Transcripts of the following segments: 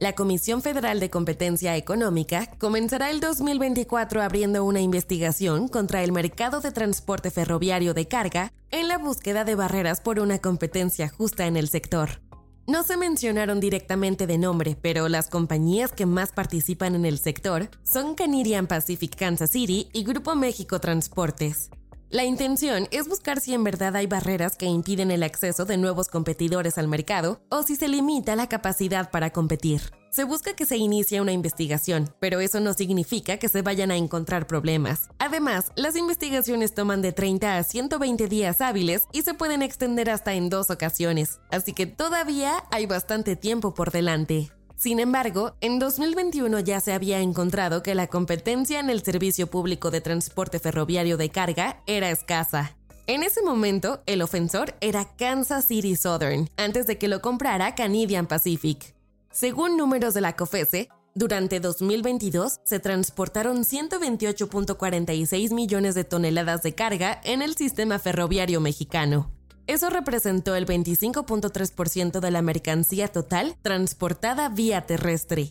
La Comisión Federal de Competencia Económica comenzará el 2024 abriendo una investigación contra el mercado de transporte ferroviario de carga en la búsqueda de barreras por una competencia justa en el sector. No se mencionaron directamente de nombre, pero las compañías que más participan en el sector son Canadian Pacific Kansas City y Grupo México Transportes. La intención es buscar si en verdad hay barreras que impiden el acceso de nuevos competidores al mercado o si se limita la capacidad para competir. Se busca que se inicie una investigación, pero eso no significa que se vayan a encontrar problemas. Además, las investigaciones toman de 30 a 120 días hábiles y se pueden extender hasta en dos ocasiones, así que todavía hay bastante tiempo por delante. Sin embargo, en 2021 ya se había encontrado que la competencia en el servicio público de transporte ferroviario de carga era escasa. En ese momento, el ofensor era Kansas City Southern, antes de que lo comprara Canadian Pacific. Según números de la COFESE, durante 2022 se transportaron 128.46 millones de toneladas de carga en el sistema ferroviario mexicano. Eso representó el 25.3% de la mercancía total transportada vía terrestre.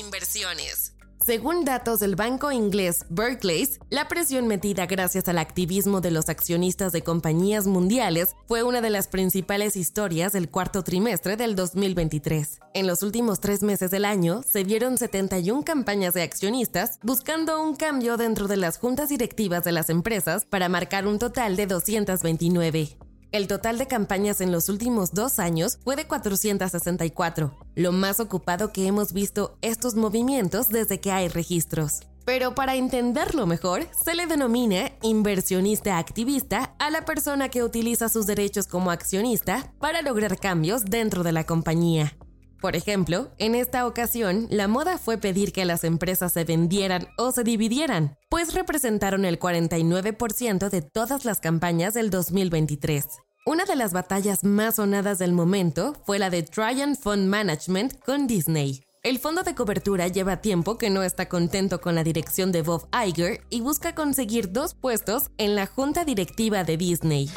Inversiones. Según datos del banco inglés Barclays, la presión metida gracias al activismo de los accionistas de compañías mundiales fue una de las principales historias del cuarto trimestre del 2023. En los últimos tres meses del año, se vieron 71 campañas de accionistas buscando un cambio dentro de las juntas directivas de las empresas para marcar un total de 229. El total de campañas en los últimos dos años fue de 464, lo más ocupado que hemos visto estos movimientos desde que hay registros. Pero para entenderlo mejor, se le denomina inversionista activista a la persona que utiliza sus derechos como accionista para lograr cambios dentro de la compañía. Por ejemplo, en esta ocasión, la moda fue pedir que las empresas se vendieran o se dividieran, pues representaron el 49% de todas las campañas del 2023. Una de las batallas más sonadas del momento fue la de Tryon Fund Management con Disney. El fondo de cobertura lleva tiempo que no está contento con la dirección de Bob Iger y busca conseguir dos puestos en la junta directiva de Disney.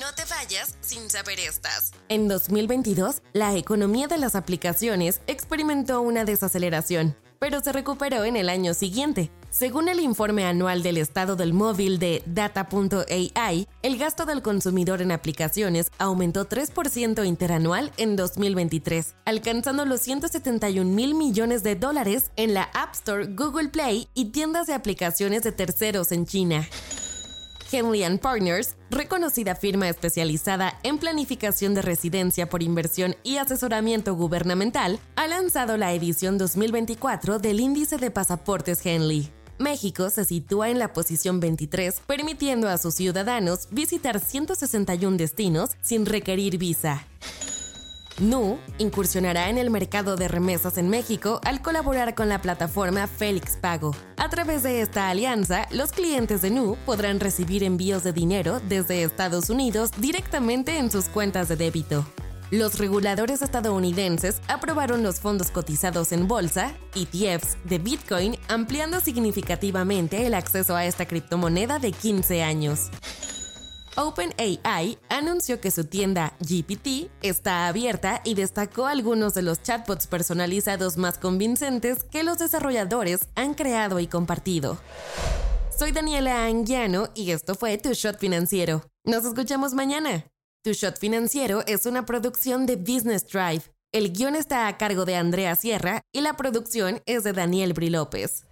No te vayas sin saber estas. En 2022, la economía de las aplicaciones experimentó una desaceleración, pero se recuperó en el año siguiente. Según el informe anual del estado del móvil de Data.ai, el gasto del consumidor en aplicaciones aumentó 3% interanual en 2023, alcanzando los 171 mil millones de dólares en la App Store, Google Play y tiendas de aplicaciones de terceros en China. Henley Partners, reconocida firma especializada en planificación de residencia por inversión y asesoramiento gubernamental, ha lanzado la edición 2024 del índice de pasaportes Henley. México se sitúa en la posición 23, permitiendo a sus ciudadanos visitar 161 destinos sin requerir visa. Nu incursionará en el mercado de remesas en México al colaborar con la plataforma Félix Pago. A través de esta alianza, los clientes de Nu podrán recibir envíos de dinero desde Estados Unidos directamente en sus cuentas de débito. Los reguladores estadounidenses aprobaron los fondos cotizados en bolsa, ETFs, de Bitcoin, ampliando significativamente el acceso a esta criptomoneda de 15 años. OpenAI anunció que su tienda GPT está abierta y destacó algunos de los chatbots personalizados más convincentes que los desarrolladores han creado y compartido. Soy Daniela Anguiano y esto fue Tu Shot Financiero. Nos escuchamos mañana. Tu Shot Financiero es una producción de Business Drive. El guion está a cargo de Andrea Sierra y la producción es de Daniel Bri López.